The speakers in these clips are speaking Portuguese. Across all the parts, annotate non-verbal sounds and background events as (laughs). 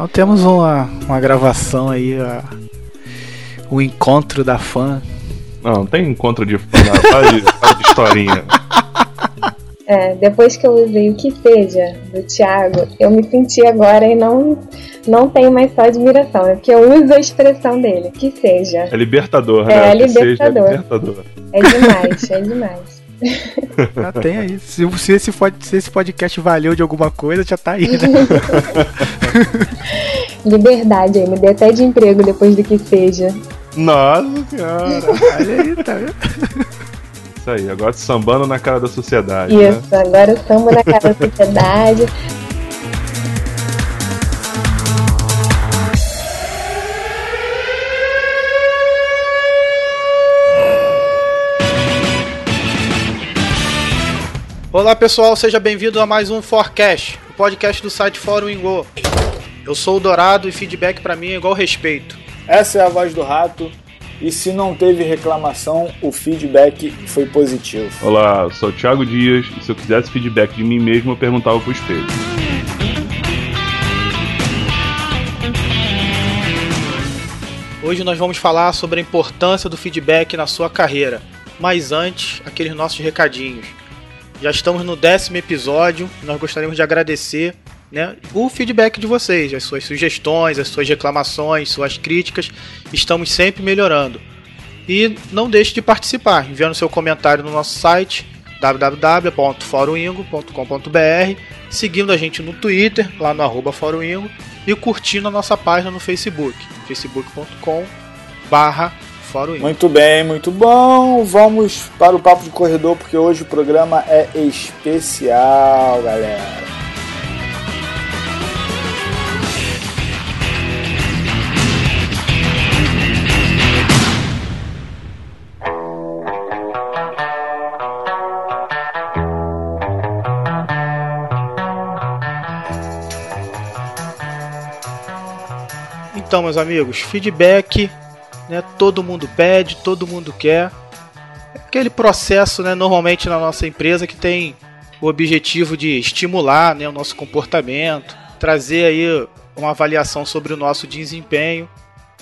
Então temos uma, uma gravação aí, a, o encontro da fã. Não, não tem encontro de fã, faz, faz de historinha. É, depois que eu usei o que seja do Thiago, eu me senti agora e não, não tenho mais só admiração, é porque eu uso a expressão dele, que seja. É libertador, É, né? é seja, libertador. é libertador. É demais, é demais. Já (laughs) tem aí. Se, se, esse, se esse podcast valeu de alguma coisa, já tá aí, né? (laughs) Liberdade aí, me dei até de emprego depois do que seja. Nossa senhora. Olha aí, tá vendo? Isso aí, agora sambando na cara da sociedade. Né? Isso, agora eu samba na cara da sociedade. (laughs) Olá pessoal, seja bem-vindo a mais um Forecast, o podcast do site Fórum Ingo. Eu sou o Dourado e feedback pra mim é igual respeito. Essa é a voz do rato. E se não teve reclamação, o feedback foi positivo. Olá, eu sou o Thiago Dias e se eu quisesse feedback de mim mesmo, eu perguntava pro espelho. Hoje nós vamos falar sobre a importância do feedback na sua carreira. Mas antes, aqueles nossos recadinhos. Já estamos no décimo episódio, nós gostaríamos de agradecer né, o feedback de vocês, as suas sugestões, as suas reclamações, suas críticas. Estamos sempre melhorando. E não deixe de participar, enviando seu comentário no nosso site www.foroingo.com.br, seguindo a gente no Twitter, lá no arroba Foroingo, e curtindo a nossa página no Facebook, facebook.com barra Foroingo. Muito bem, muito bom. Vamos para o papo de corredor porque hoje o programa é especial, galera. Então, meus amigos, feedback, né? Todo mundo pede, todo mundo quer. É aquele processo, né? Normalmente na nossa empresa que tem o objetivo de estimular, né, o nosso comportamento, trazer aí uma avaliação sobre o nosso desempenho.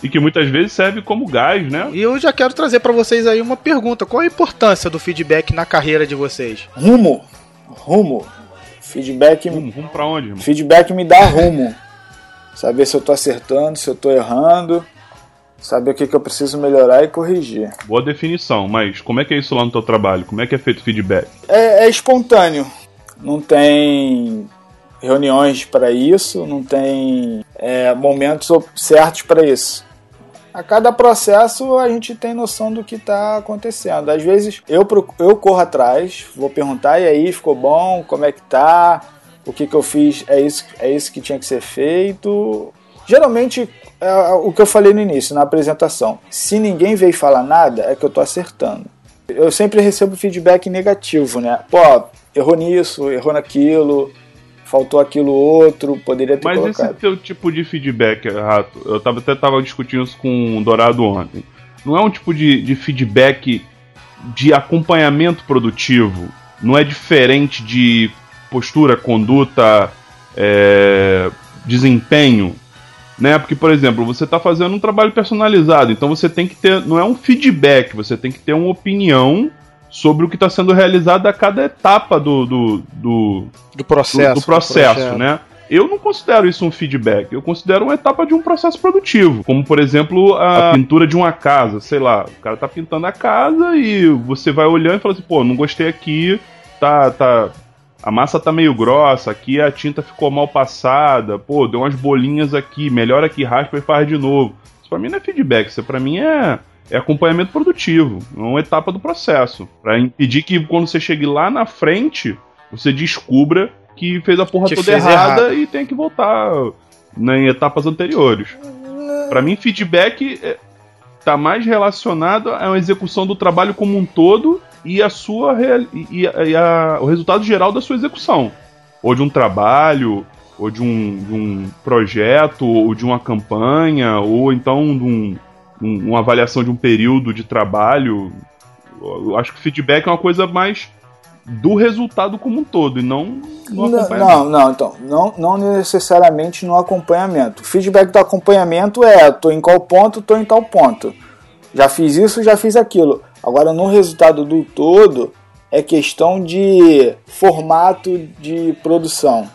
E que muitas vezes serve como gás, né? E eu já quero trazer para vocês aí uma pergunta: qual a importância do feedback na carreira de vocês? Rumo, rumo. Feedback, Rumo, rumo pra onde, irmão? feedback me dá rumo. Saber se eu tô acertando, se eu tô errando. Saber o que, que eu preciso melhorar e corrigir. Boa definição, mas como é que é isso lá no teu trabalho? Como é que é feito o feedback? É, é espontâneo. Não tem reuniões para isso, não tem é, momentos certos para isso. A cada processo a gente tem noção do que está acontecendo. Às vezes eu, eu corro atrás, vou perguntar, e aí, ficou bom? Como é que tá? O que, que eu fiz? É isso, é isso que tinha que ser feito? Geralmente, é o que eu falei no início, na apresentação. Se ninguém veio falar nada, é que eu tô acertando. Eu sempre recebo feedback negativo, né? Pô, errou nisso, errou naquilo, faltou aquilo outro, poderia ter Mas colocado. esse teu tipo de feedback, Rato, eu tava, até tava discutindo isso com o Dourado ontem. Não é um tipo de, de feedback de acompanhamento produtivo? Não é diferente de postura, conduta, é, desempenho? Né? Porque, por exemplo, você está fazendo um trabalho personalizado, então você tem que ter. Não é um feedback, você tem que ter uma opinião sobre o que está sendo realizado a cada etapa do, do, do, Do processo. do, do processo, né? Eu não considero isso um feedback, eu considero uma etapa de um processo produtivo. Como, por exemplo, a pintura de uma casa, sei lá, o cara tá pintando a casa e você vai olhando e fala assim, pô, não gostei aqui, tá, tá. A massa tá meio grossa, aqui a tinta ficou mal passada, pô, deu umas bolinhas aqui, melhora aqui, raspa e faz de novo. Isso pra mim não é feedback, isso pra mim é, é acompanhamento produtivo, é uma etapa do processo. Pra impedir que quando você chegue lá na frente, você descubra que fez a porra Que toda errada errado. e tem que voltar né, em etapas anteriores. Pra mim, feedback é, tá mais relacionado à execução do trabalho como um todo e a sua e, a- e a- o resultado geral da sua execução. Ou de um trabalho, ou de um, de um projeto, ou de uma campanha, ou então de um, um- uma avaliação de um período de trabalho. Eu acho que feedback é uma coisa mais do resultado como um todo e não no Não, acompanhamento. não, não, então, não, não necessariamente no acompanhamento. O feedback do acompanhamento é, tô em qual ponto, tô em tal ponto. Já fiz isso, já fiz aquilo. Agora, no resultado do todo, é questão de formato de produção.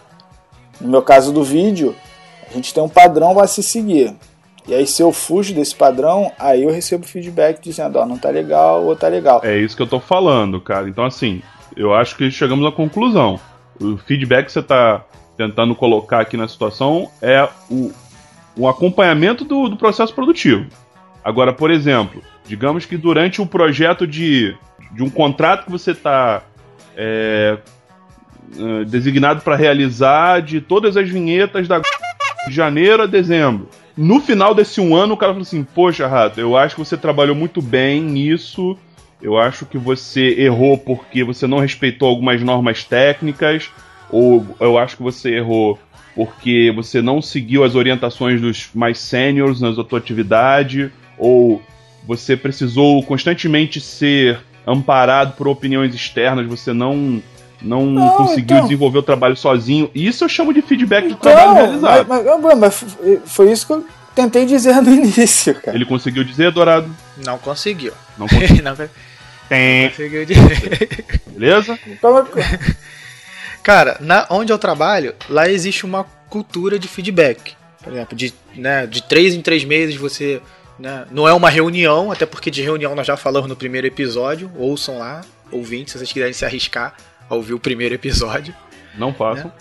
No meu caso do vídeo, a gente tem um padrão a se seguir. E aí, se eu fujo desse padrão, aí eu recebo feedback dizendo, ó, não tá legal ou tá legal. É isso que eu tô falando, cara. Então, assim, eu acho que chegamos à conclusão. O feedback que você tá tentando colocar aqui na situação é o, o acompanhamento do, do processo produtivo. Agora, por exemplo, digamos que durante o projeto de, de um contrato que você está designado para realizar de todas as vinhetas da de janeiro a dezembro. No final desse um ano, o cara falou assim: Poxa, Rato, eu acho que você trabalhou muito bem nisso. Eu acho que você errou porque você não respeitou algumas normas técnicas. Ou eu acho que você errou porque você não seguiu as orientações dos mais seniors na sua atividade. Ou você precisou constantemente ser amparado por opiniões externas, você não não, Não, conseguiu então. desenvolver o trabalho sozinho. Isso eu chamo de feedback de Então, trabalho realizado. mas, mas- mas foi isso que eu tentei dizer no (laughs) início, cara. Ele conseguiu dizer, Dourado? Não conseguiu. Não (laughs) conseguiu. Não Tem, conseguiu dizer. beleza? Então, (laughs) Cara, na, onde eu trabalho, lá existe uma cultura de feedback. Por exemplo, de, né, de três em três meses você. Né, não é uma reunião, até porque de reunião nós já falamos no primeiro episódio. Ouçam lá, ouvintes, se vocês quiserem se arriscar a ouvir o primeiro episódio. Não façam.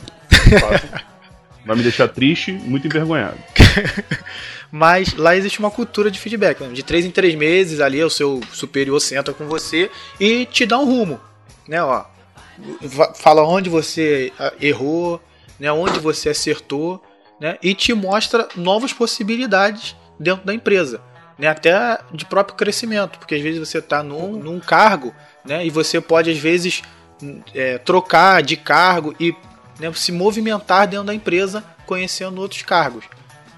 Não (laughs) façam. Vai me deixar triste, muito envergonhado. (laughs) Mas lá existe uma cultura de feedback. né? De três em três meses, ali o seu superior senta com você e te dá um rumo. Né, ó, fala onde você ah, errou, né, onde você acertou, né, e te mostra novas possibilidades dentro da empresa, né, até de próprio crescimento, porque às vezes você está num, num cargo, né, e você pode às vezes é, trocar de cargo e né, se movimentar dentro da empresa, conhecendo outros cargos.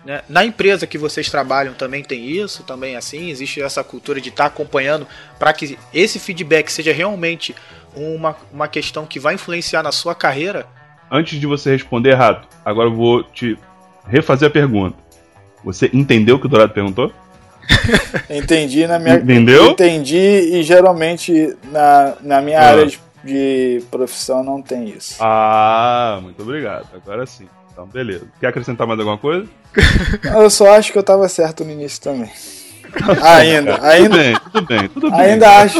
né. Na empresa que vocês trabalham também tem isso, também é assim, existe essa cultura de estar acompanhando para que esse feedback seja realmente uma, uma questão que vai influenciar na sua carreira. Antes de você responder, Rato, agora eu vou te refazer a pergunta. Você entendeu o que o Dourado perguntou? (laughs) entendi na minha. Entendeu? Entendi e geralmente na, na minha Ah. área de, de profissão não tem isso. Ah, muito obrigado. Agora sim. Então, beleza. Quer acrescentar mais alguma coisa? (laughs) Eu só acho que eu tava certo no início também. ainda, Tudo ainda, bem, tudo bem, tudo bem. ainda acho.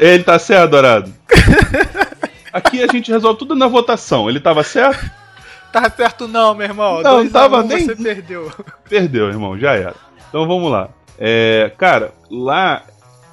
Ele tá certo, Dourado? Aqui a gente resolve tudo na votação. Ele tava certo? Tá certo não, meu irmão. Não, Dois tava um, nem- Você perdeu. Perdeu, irmão, já era. Então vamos lá. É, cara, lá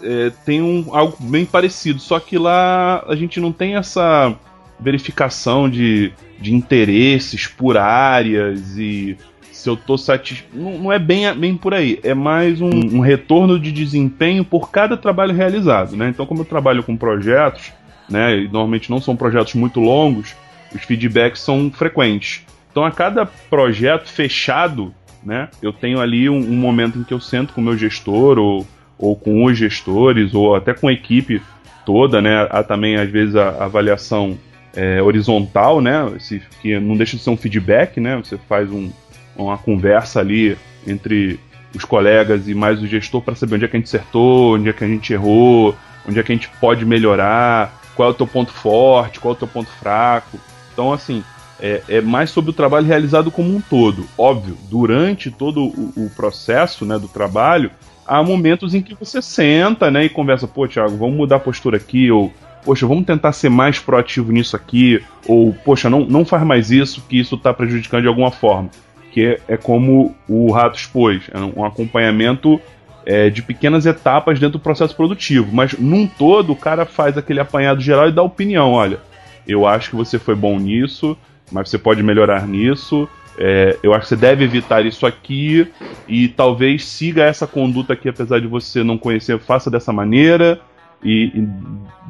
é, tem um, algo bem parecido, só que lá a gente não tem essa verificação de, de interesses por áreas e se eu tô satisfeito. Não, não é bem, bem por aí, é mais um, um retorno de desempenho por cada trabalho realizado, né? Então, como eu trabalho com projetos, né, e normalmente não são projetos muito longos, os feedbacks são frequentes. Então, a cada projeto fechado, né, eu tenho ali um, um momento em que eu sento com o meu gestor ou, ou com os gestores ou até com a equipe toda, né? Há também às vezes a, avaliação é, horizontal, né? Esse, que não deixa de ser um feedback, né? Você faz um, uma conversa ali entre os colegas e mais o gestor para saber onde é que a gente acertou, onde é que a gente errou, onde é que a gente pode melhorar, qual é o teu ponto forte, qual é o teu ponto fraco. Então, assim, é, é mais sobre o trabalho realizado como um todo. Óbvio, durante todo o, o processo né, do trabalho, há momentos em que você senta né, e conversa, pô, Thiago, vamos mudar a postura aqui, ou poxa, vamos tentar ser mais proativo nisso aqui, ou poxa, não, não faz mais isso, que isso está prejudicando de alguma forma. Que é, é como o Rato expôs, é um acompanhamento é, de pequenas etapas dentro do processo produtivo, mas num todo o cara faz aquele apanhado geral e dá opinião, olha, eu acho que você foi bom nisso, mas você pode melhorar nisso, é, eu acho que você deve evitar isso aqui e talvez siga essa conduta aqui, apesar de você não conhecer, faça dessa maneira. E, e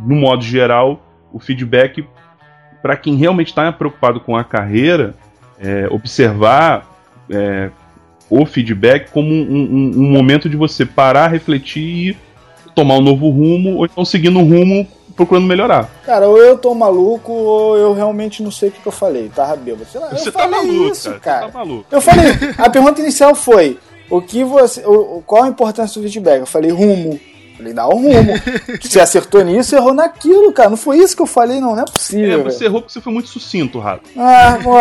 no modo geral, o feedback para quem realmente está preocupado com a carreira, é, observar é, o feedback como um, um- um momento de você parar, refletir e tomar um novo rumo, ou então seguindo um rumo procurando melhorar. Cara, ou eu tô maluco, ou eu realmente não sei o que, que eu falei. Tava bêbado. Sei lá, Você eu tá falei maluco, isso, cara. cara. Você tá maluco. Eu falei, a pergunta inicial foi: o que você. O, qual a importância do feedback? Eu falei, rumo. Falei, dá um rumo. (laughs) você acertou nisso, errou naquilo, cara. Não foi isso que eu falei, não. Não é É, possível. você velho. errou porque você foi muito sucinto, Rato. Ah, pô.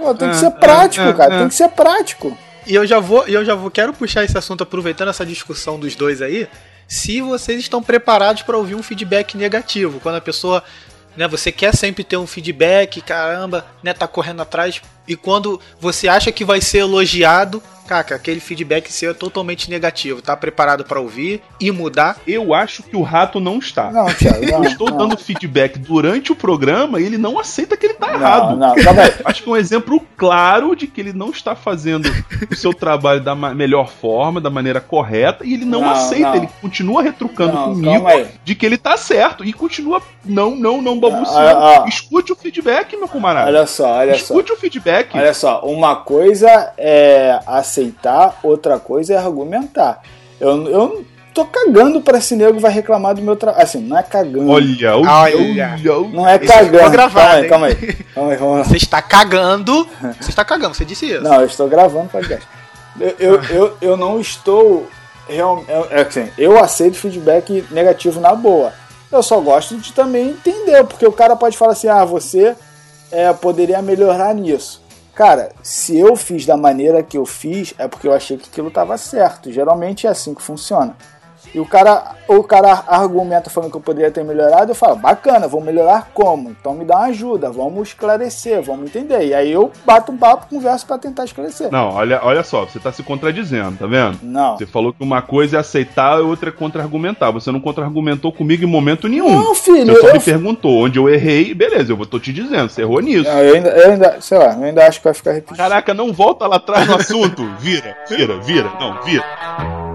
Pô, tem que É, ser prático, é, cara. é. Tem que ser prático. E eu já vou, e eu já vou, quero puxar esse assunto aproveitando essa discussão dos dois aí. Se vocês estão preparados para ouvir um feedback negativo, quando a pessoa, né, você quer sempre ter um feedback, caramba, né, tá correndo atrás, e quando você acha que vai ser elogiado, caca, aquele feedback seu é totalmente negativo. Tá preparado para ouvir e mudar? Eu acho que o Rato não está. Não, Thiago. Não, Eu estou não. dando feedback durante o programa e ele não aceita que ele tá Não, errado. não, aí. (laughs) Acho que é um exemplo claro de que ele não está fazendo o seu trabalho da melhor forma, da maneira correta, e ele não, Não, aceita, não. ele continua retrucando Não, comigo de que ele tá certo e continua não, não, não babuciando. Ah, ah. Escute o feedback, meu camarada. Olha só, olha só. Escute o feedback. Olha só, uma coisa é aceitar, outra coisa é argumentar. Eu, eu não tô cagando pra esse nego vai reclamar do meu trabalho. Assim, não é cagando. Olha, olha, Olha. não é cagando. gravado, calma aí, calma aí, calma aí. Você está cagando. Você está cagando, você disse isso. Não, eu estou gravando podcast. Eu, eu, eu, eu não estou. Real, é, é assim, eu aceito feedback negativo na boa. Eu só gosto de também entender, porque o cara pode falar assim: ah, você é, poderia melhorar nisso. Cara, se eu fiz da maneira que eu fiz, é porque eu achei que aquilo estava certo. Geralmente é assim que funciona. E o cara, o cara argumenta falando que eu poderia ter melhorado, eu falo, bacana, vou melhorar como? Então me dá uma ajuda, vamos esclarecer, vamos entender. E aí eu bato um papo, converso para tentar esclarecer. Não, olha, olha só, você tá se contradizendo, tá vendo? Não. Você falou que uma coisa é aceitar e outra é contra-argumentar. Você não contra-argumentou comigo em momento nenhum. Não, filho, Você só eu- me perguntou onde eu errei, beleza, eu tô te dizendo, você errou nisso. Não, eu ainda, eu ainda, sei lá, eu ainda acho que vai ficar repetido. Caraca, não volta lá atrás no assunto. Vira, vira, vira. Não, vira.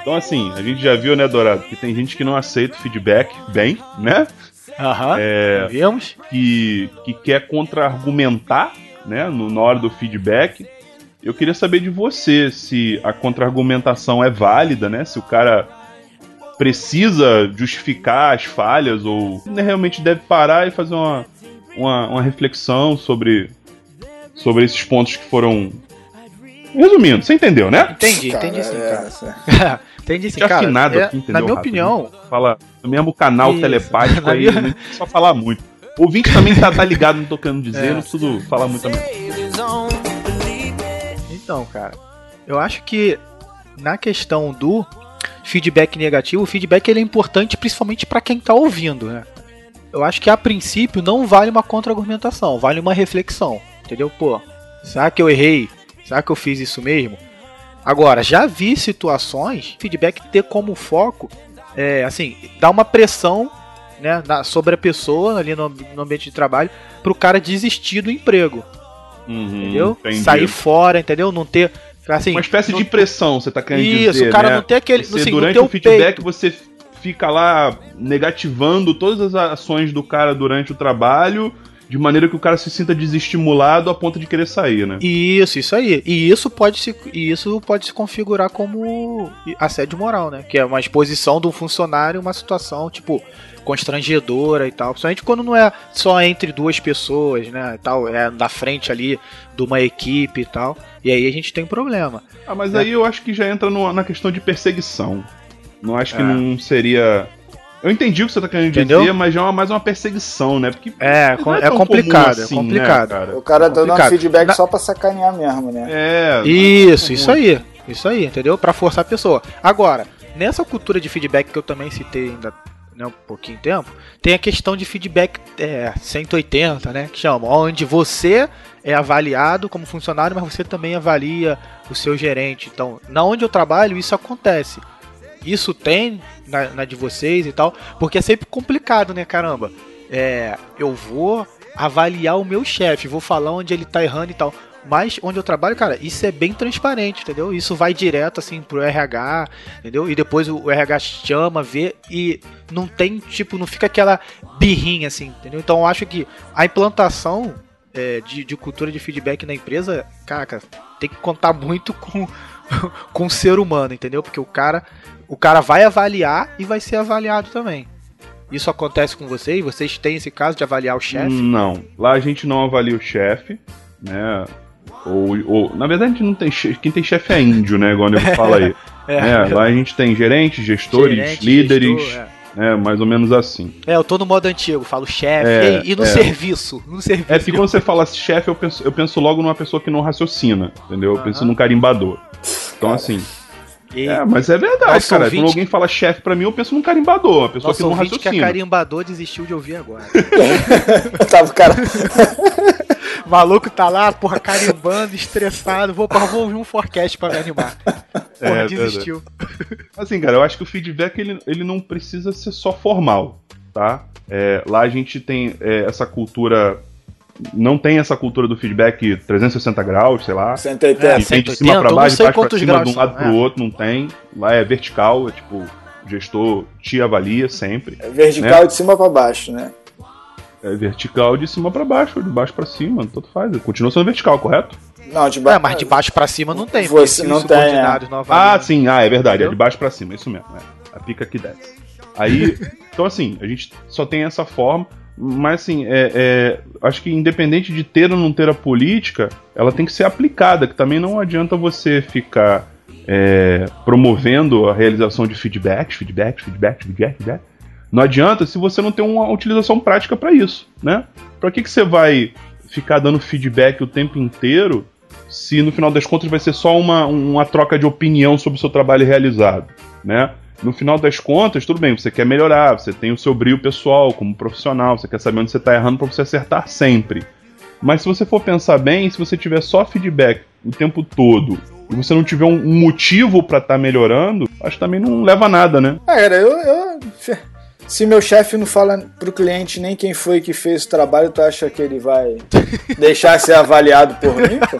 Então, assim, a gente já viu, né, Dourado, que tem gente que não aceita o feedback bem, né? Aham. É, Vimos? que, que quer contra-argumentar, né, no, na hora do feedback. Eu queria saber de você se a contra-argumentação é válida, né? Se o cara precisa justificar as falhas ou né, realmente deve parar e fazer uma, uma, uma reflexão sobre, sobre esses pontos que foram. Resumindo, você entendeu, né? Entendi, Cara, entendi sim, é, cara. (laughs) entendi sim, Que cara. afinado É, aqui, entendeu? na minha opinião, Fala no mesmo canal Isso. telepático (laughs) aí, minha- não precisa falar muito. O ouvinte também tá, tá ligado no querendo dizer, É. não preciso falar muito também. Então, cara, eu acho que na questão do feedback negativo, o feedback ele é importante principalmente para quem tá ouvindo, né? Eu acho que a princípio não vale uma contra-argumentação, vale uma reflexão, entendeu? Pô, será que eu errei? Será que eu fiz isso mesmo? Agora, já vi situações, feedback ter como foco, é, assim, dar uma pressão né, na- sobre a pessoa ali no, no ambiente de trabalho pro cara desistir do emprego, Uhum, entendeu? entendi. Sair fora, entendeu? Não ter. Assim, Uma espécie não- de pressão, você tá querendo Isso, dizer, o cara né? não tem aquele. Você, assim, durante o feedback, peito. você fica lá negativando todas as ações do cara durante o trabalho, de maneira que o cara se sinta desestimulado a ponto de querer sair, né? Isso, isso aí. E isso pode se, isso pode se configurar como assédio moral, né? Que é uma exposição de um funcionário, uma situação, tipo, constrangedora e tal. Principalmente quando não é só entre duas pessoas, né? E tal, é da frente ali de uma equipe e tal. E aí a gente tem problema. Ah, mas É. aí eu acho que já entra no- na questão de perseguição. Não acho que É. não seria. Eu entendi o que você tá querendo Entendeu? dizer, mas já é uma- mais uma perseguição, né? Porque É, é tão complicado, comum é complicado. Né, cara? O cara dando um feedback Na- só pra sacanear mesmo, né? É. Isso, isso aí. Isso aí, entendeu? Pra forçar a pessoa. Agora, nessa cultura de feedback que eu também citei ainda né, um pouquinho de tempo, tem a questão de feedback é, 180, né? Que chama, onde você é avaliado como funcionário, mas você também avalia o seu gerente. Então, na onde eu trabalho, isso acontece. Isso tem na, na de vocês e tal, porque é sempre complicado, né, caramba? É, eu vou avaliar o meu chefe, vou falar onde ele tá errando e tal. Mas onde eu trabalho, cara, isso é bem transparente, entendeu? Isso vai direto assim pro RH, entendeu? E depois o RH chama, vê e não tem, tipo, não fica aquela birrinha assim, entendeu? Então eu acho que a implantação é, de, de cultura de feedback na empresa, cara, tem que contar muito com, (laughs) com o ser humano, entendeu? Porque o cara, o cara vai avaliar e vai ser avaliado também. Isso acontece com você e vocês têm esse caso de avaliar o chefe? Não, lá a gente não avalia o chefe, né? Ou, ou, na verdade, a gente não tem chefe. Quem tem chefe é índio, né? Igual o nego fala aí. (laughs) É. Né? Lá a gente tem gerentes, gestores, Gerente, líderes, gestor, né? Mais ou menos assim. É, eu tô no modo antigo, falo chefe. É, e, e no é. serviço? No serviço. É porque quando você fala chefe, eu penso, eu penso logo numa pessoa que não raciocina, entendeu? Eu penso Aham. num carimbador. Então, assim. E- É, mas é verdade, cara. ouvinte- Quando alguém fala chefe pra mim, eu penso num carimbador, uma pessoa Nosso que não ouvinte que é raciocina. carimbador desistiu de ouvir agora. (laughs) Tava o cara. O (laughs) maluco tá lá, porra, carimbando, estressado. Vou, porra, vou ouvir um forecast pra me animar. (laughs) Porra, É, desistiu. Assim, cara, eu acho que o feedback ele, ele não precisa ser só formal, tá? É, lá a gente tem é, essa cultura. Não tem essa cultura do feedback 360 graus, sei lá. 180. É, E vem de 180, cima não baixo, de baixo pra cima, graus de um lado pro é. outro, não tem. Lá é vertical, é tipo, o gestor te avalia sempre. É vertical de cima pra baixo, né? É vertical de cima pra baixo, de baixo pra cima, tanto faz. Continua sendo vertical, correto? Não, de baixo. É, mas de baixo pra cima não tem. Você não tem, não Ah, sim, ah, é verdade, é Entendeu? de baixo pra cima, isso mesmo, é. A pica que desce. Aí, (laughs) então assim, a gente só tem essa forma, mas assim, é, é, acho que independente de ter ou não ter a política, ela tem que ser aplicada, que também não adianta você ficar é, promovendo a realização de feedbacks, feedbacks, feedback, feedback, feedback. Não adianta se você não tem uma utilização prática para isso, né? Pra que, que você vai ficar dando feedback o tempo inteiro se no final das contas vai ser só uma, uma troca de opinião sobre o seu trabalho realizado, né? No final das contas, tudo bem, você quer melhorar, você tem o seu brilho pessoal como profissional, você quer saber onde você está errando para você acertar sempre. Mas se você for pensar bem, se você tiver só feedback o tempo todo e você não tiver um motivo para estar melhorando, acho que também não leva a nada, né? Ah, cara, eu, eu- Se meu chefe não fala pro cliente nem quem foi que fez o trabalho, tu acha que ele vai (laughs) deixar ser avaliado por mim? Pô?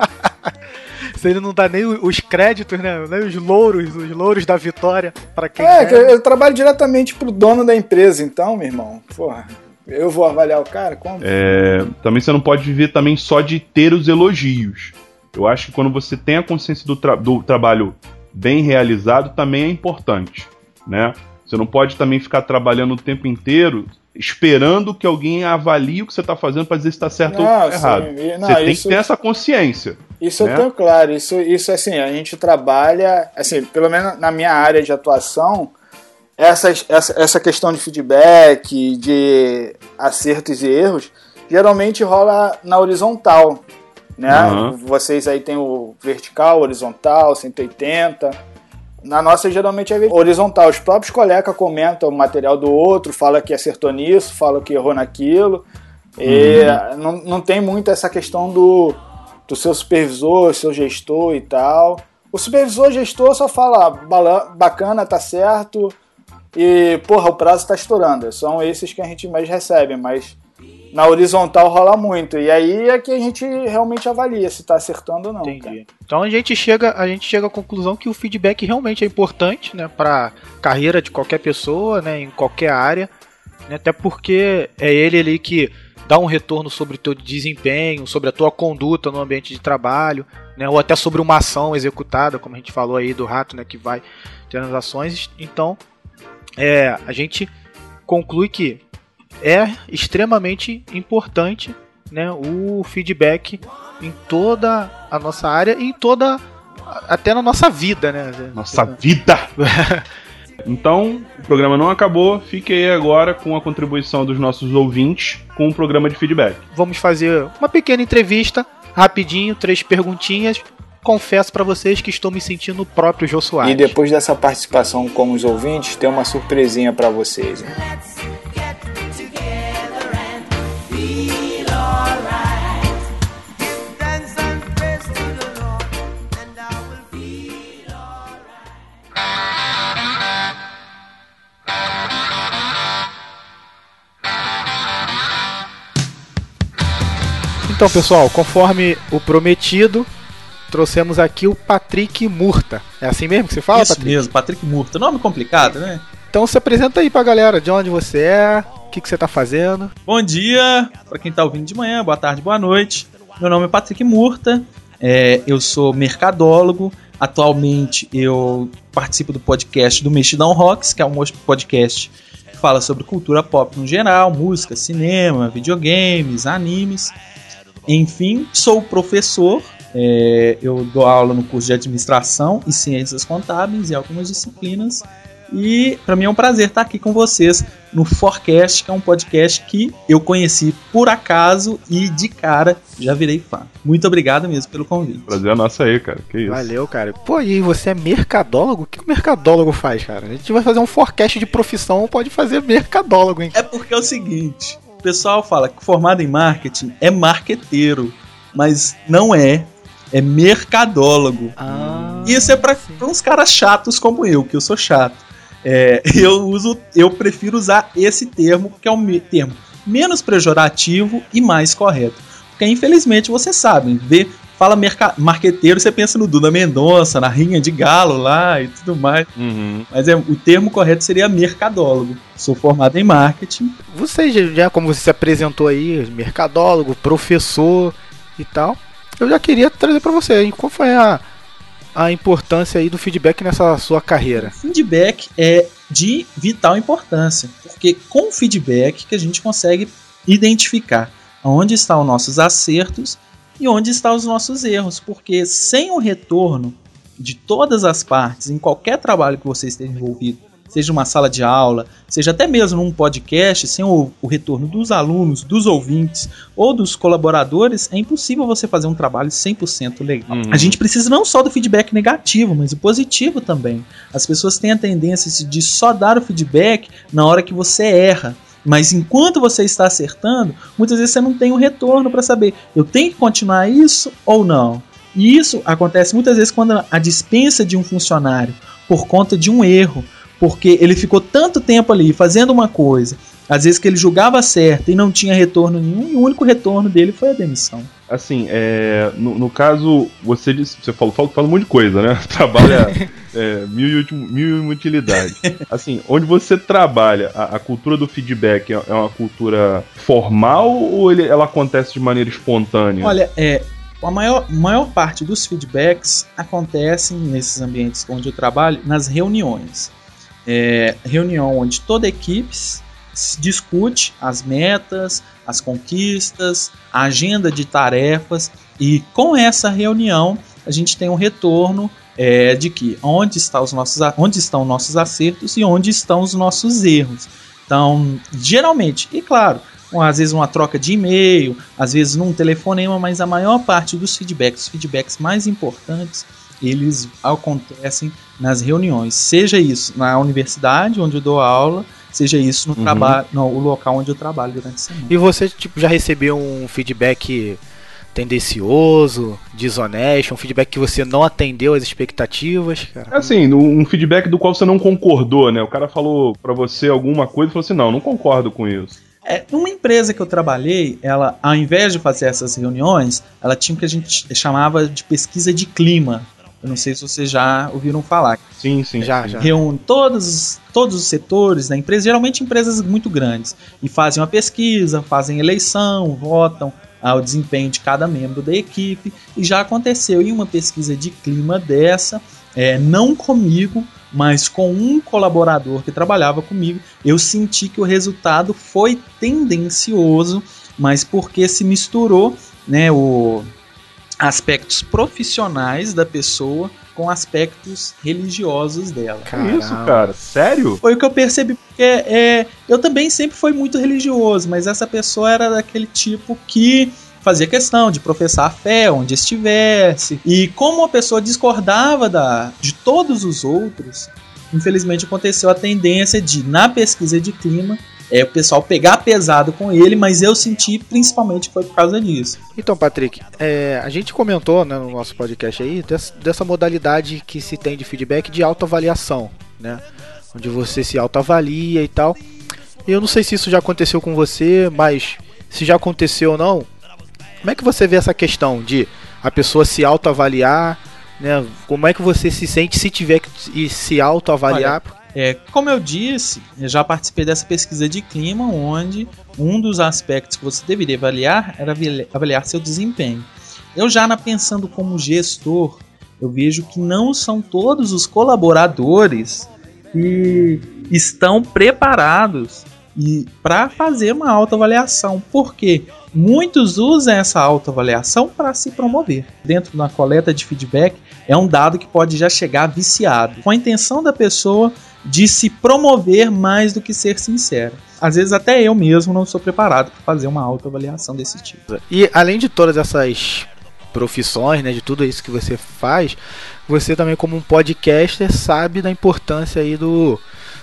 Se ele não dá nem os créditos, né? Nem os louros, os louros da vitória pra quem É, quer. que eu, trabalho diretamente pro dono da empresa, então, meu irmão, porra, eu vou avaliar o cara? Como? É, também você não pode viver também só de ter os elogios. Eu acho que quando você tem a consciência do, tra- do trabalho bem realizado, também é importante, né? Você não pode também ficar trabalhando o tempo inteiro esperando que alguém avalie o que você está fazendo para dizer se está certo Não, ou errado. sim, não, você tem isso- que ter essa consciência. Isso né? eu tenho claro, isso, isso assim, a gente trabalha, assim, pelo menos na minha área de atuação, essa, essa, essa questão de feedback, de acertos e erros, geralmente rola na horizontal, né? Aham. Vocês aí tem o vertical, horizontal, 180. Na nossa, geralmente é horizontal. Os próprios colegas comentam o material do outro, fala que acertou nisso, fala que errou naquilo. E não, não tem muito essa questão do, do seu supervisor, seu gestor e tal. O supervisor, gestor só fala "Bala- bacana, tá certo. E, porra, o prazo tá estourando. São esses que a gente mais recebe, mas na horizontal rola muito. E aí é que a gente realmente avalia se tá acertando ou não. Então a gente chega, a gente chega à conclusão que o feedback realmente é importante, né, para carreira de qualquer pessoa, né, em qualquer área, né, até porque é ele ali que dá um retorno sobre o teu desempenho, sobre a tua conduta no ambiente de trabalho, né, ou até sobre uma ação executada, como a gente falou aí do rato, né, que vai ter as ações. Então, é, a gente conclui que é extremamente importante, né, o feedback em toda a nossa área e em toda até na nossa vida, né? Nossa vida! (laughs) Então, o programa não acabou. Fique aí agora com a contribuição dos nossos ouvintes com o programa de feedback. Vamos fazer uma pequena entrevista, rapidinho, três perguntinhas. Confesso pra vocês que estou me sentindo o próprio Jô Soares. E depois dessa participação com os ouvintes, tem uma surpresinha pra vocês. hein? Então, pessoal, conforme o prometido, trouxemos aqui o Patrick Murta. É assim mesmo que você fala, Isso Patrick? mesmo, Patrick Murta. Nome complicado, né? Então se apresenta aí pra galera de onde você é, o que, que você tá fazendo. Bom dia para quem tá ouvindo de manhã, boa tarde, boa noite. Meu nome é Patrick Murta, é, eu sou mercadólogo. Atualmente eu participo do podcast do Mexidão Rocks, que é um podcast que fala sobre cultura pop no geral, música, cinema, videogames, animes. Enfim, sou professor. é, eu dou aula no curso de administração e ciências contábeis e algumas disciplinas. E para mim é um prazer estar aqui com vocês no Forecast, que é um podcast que eu conheci por acaso e de cara já virei fã. Muito obrigado mesmo pelo convite. Prazer é nosso aí, cara. Que isso. Valeu, cara. Pô, e você é mercadólogo? O que o mercadólogo faz, cara? A gente vai fazer um forecast de profissão, pode fazer mercadólogo, hein? É porque é o seguinte, o pessoal fala que formado em marketing é marqueteiro, mas não é, é mercadólogo. Ah, Isso é pra uns caras chatos como eu, que eu sou chato. É, (laughs) eu uso, eu prefiro usar esse termo, que é um termo menos pejorativo e mais correto. Porque infelizmente você sabe, vê, fala merca, marqueteiro, você pensa no Duda Mendonça, na rinha de galo lá e tudo mais. Uhum. Mas é, o termo correto seria mercadólogo. Sou formado em marketing. Você já- como você se apresentou aí, mercadólogo, professor e tal, eu já queria trazer pra você, hein? Qual foi a, a importância aí do feedback nessa sua carreira? Feedback é de vital importância, porque com o feedback que a gente consegue identificar onde estão os nossos acertos e onde estão os nossos erros, porque sem o retorno de todas as partes em qualquer trabalho que você esteja envolvido, seja uma sala de aula, seja até mesmo num podcast, sem o, o retorno dos alunos, dos ouvintes ou dos colaboradores, é impossível você fazer um trabalho 100% legal. Uhum. A gente precisa não só do feedback negativo, mas o positivo também. As pessoas têm a tendência de só dar o feedback na hora que você erra. Mas enquanto você está acertando, muitas vezes você não tem um retorno para saber, eu tenho que continuar isso ou não. E isso acontece muitas vezes quando a dispensa de um funcionário por conta de um erro, porque ele ficou tanto tempo ali fazendo uma coisa, às vezes que ele julgava certo e não tinha retorno nenhum, e o único retorno dele foi a demissão. Assim, é, no, no caso, você disse, você falou, fala, fala um monte de coisa, né? (laughs) Trabalha é, mil, e mil utilidades. (laughs) Assim, onde você trabalha, a, a cultura do feedback é, é uma cultura formal ou ele, ela acontece de maneira espontânea? Olha, é, a maior, maior parte dos feedbacks acontecem nesses ambientes onde eu trabalho, nas reuniões. É, reunião onde toda a equipe discute as metas, as conquistas, a agenda de tarefas e com essa reunião a gente tem um retorno é, de que onde, está os nossos, onde estão nossos acertos e onde estão os nossos erros. Então, geralmente, e claro, às vezes uma troca de e-mail, às vezes num telefonema, mas a maior parte dos feedbacks, os feedbacks mais importantes, eles acontecem nas reuniões. Seja isso na universidade, onde eu dou aula, seja isso no Uhum. trabalho, no o local onde eu trabalho durante a semana. E você tipo, já recebeu um feedback tendencioso, desonesto, um feedback que você não atendeu às expectativas, cara? Assim, um feedback do qual você não concordou, né? O cara falou pra você alguma coisa e falou assim: não, não concordo com isso. É, numa empresa que eu trabalhei, ela, ao invés de fazer essas reuniões, ela tinha o que a gente chamava de pesquisa de clima. Eu não sei se vocês já ouviram falar. Sim, sim. Já, sim. já. reúne todos, todos os setores da empresa, geralmente empresas muito grandes, e fazem uma pesquisa, fazem eleição, votam ao desempenho de cada membro da equipe. E já aconteceu em uma pesquisa de clima dessa, é, não comigo, mas com um colaborador que trabalhava comigo, eu senti que o resultado foi tendencioso, mas porque se misturou né, o, aspectos profissionais da pessoa com aspectos religiosos dela. Que isso, cara? Sério? Foi o que eu percebi, porque é, eu também sempre fui muito religioso, mas essa pessoa era daquele tipo que fazia questão de professar a fé onde estivesse. E como a pessoa discordava da, de todos os outros, infelizmente aconteceu a tendência de, na pesquisa de clima, é, o pessoal pegar pesado com ele, mas eu senti principalmente que foi por causa disso. Então, Patrick, é, a gente comentou né, no nosso podcast aí dessa, dessa modalidade que se tem de feedback de autoavaliação, né? Onde você se autoavalia e tal. Eu não sei se isso já aconteceu com você, mas se já aconteceu ou não, Como é que você vê essa questão de a pessoa se autoavaliar, né? Como é que você se sente se tiver que se autoavaliar? É, como eu disse, eu já participei dessa pesquisa de clima, onde um dos aspectos que você deveria avaliar era avali- avaliar seu desempenho. Eu já na pensando como gestor, eu vejo que não são todos os colaboradores que estão preparados e para fazer uma autoavaliação. Por quê? Muitos usam essa autoavaliação para se promover. Dentro da coleta de feedback, é um dado que pode já chegar viciado, com a intenção da pessoa de se promover mais do que ser sincera. Às vezes até eu mesmo não sou preparado para fazer uma autoavaliação desse tipo. E além de todas essas profissões, né, de tudo isso que você faz, você também como um podcaster sabe da importância aí do,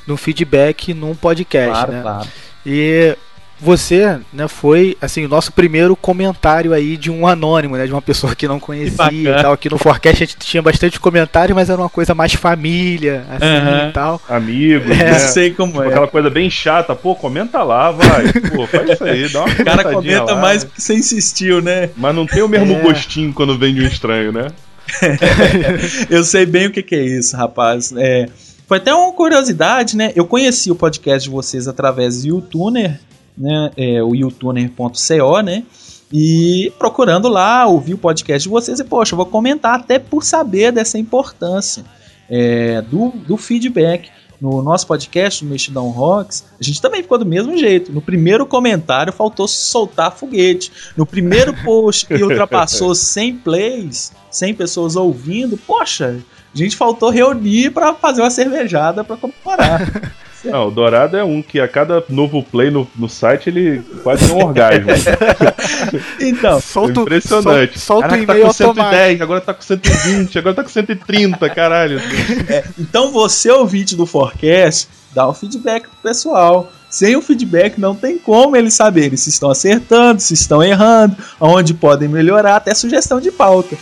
do feedback num podcast, né? claro. E você, né, foi assim o nosso primeiro comentário aí de um anônimo, né, de uma pessoa que não conhecia e tal. Aqui no Forecast a gente tinha bastante comentário, mas era uma coisa mais família, assim e tal. Amigos, É, né? Sei como é. Aquela coisa bem chata, pô, comenta lá, vai. Pô, faz isso aí, dá uma O cara comenta lá. mais porque você insistiu, né? Mas não tem o mesmo É. gostinho quando vem de um estranho, né? (laughs) Eu sei bem o que, que é isso, rapaz. É, foi até uma curiosidade, né? Eu conheci o podcast de vocês através do YouTuner, né? É, o youtuner.co, né? E procurando lá, ouvi o podcast de vocês e, poxa, eu vou comentar até por saber dessa importância é, do, do feedback. No nosso podcast, no Mexidão Rocks, a gente também ficou do mesmo jeito. No primeiro comentário faltou soltar foguete. No primeiro post que (laughs) ultrapassou 100 plays, 100 pessoas ouvindo, poxa, a gente faltou reunir pra fazer uma cervejada pra comemorar. (laughs) Não, o Dourado é um que a cada novo play no, no site ele quase tem um orgasmo. (laughs) Então, Solta, o- Impressionante. sol- Solta o Caraca, tá e-mail com 110, automático. agora tá com 120, agora tá com 130, caralho. então você, ouvinte do Forecast, dá o feedback pro pessoal. Sem o feedback não tem como eles saberem se estão acertando, se estão errando, aonde podem melhorar, até sugestão de pauta.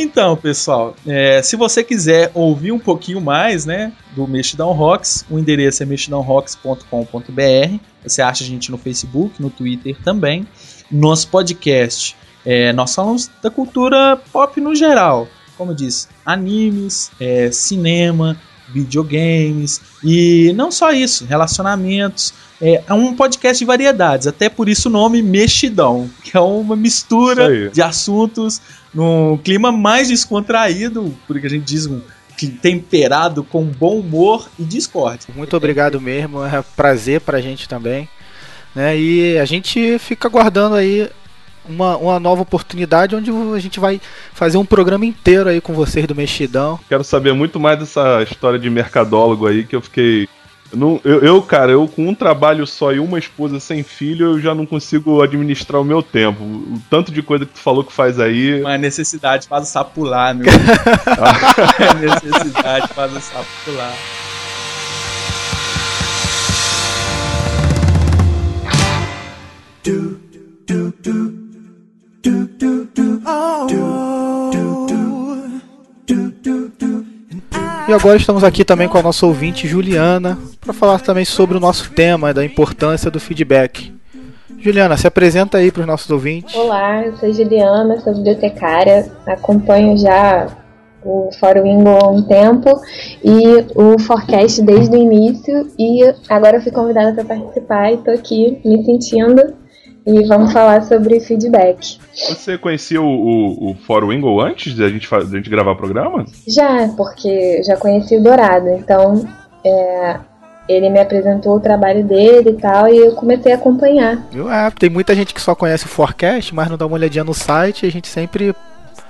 Então, pessoal, é, se você quiser ouvir um pouquinho mais, né, do Mexidão Rocks, o endereço é mexidãorocks.com.br. Você acha a gente no Facebook, no Twitter também. Nosso podcast, é, nós falamos da cultura pop no geral, como eu disse, animes, é, cinema, videogames e não só isso, relacionamentos. É, é um podcast de variedades, até por isso o nome Mexidão, que é uma mistura de assuntos num clima mais descontraído, porque a gente diz um temperado com bom humor e discórdia. Muito obrigado mesmo, é um prazer pra gente também. Né? E a gente fica aguardando aí uma, uma nova oportunidade onde a gente vai fazer um programa inteiro aí com vocês do Mexidão. Quero saber muito mais dessa história de mercadólogo aí que eu fiquei. Eu, não- eu, eu, cara, eu com um trabalho só e uma esposa sem filho, eu já não consigo administrar o meu tempo. O tanto de coisa que tu falou que faz aí. Uma necessidade faz o sapo pular, meu. A (laughs) (laughs) necessidade faz o sapo pular. E agora estamos aqui também com a nossa ouvinte Juliana para falar também sobre o nosso tema da importância do feedback. Juliana, se apresenta aí para os nossos ouvintes. Olá, eu sou Juliana, sou bibliotecária, acompanho já o Fórum Wingo há um tempo e o Forecast desde o início e agora fui convidada para participar e tô aqui me sentindo e vamos falar sobre feedback. Você conhecia o, o, o Fórum Wingle antes da gente, da gente gravar o programa? Já, porque já conheci o Dourado, então é, ele me apresentou o trabalho dele e tal e eu comecei a acompanhar. É, tem muita gente que só conhece o Forecast, mas não dá uma olhadinha no site. A gente sempre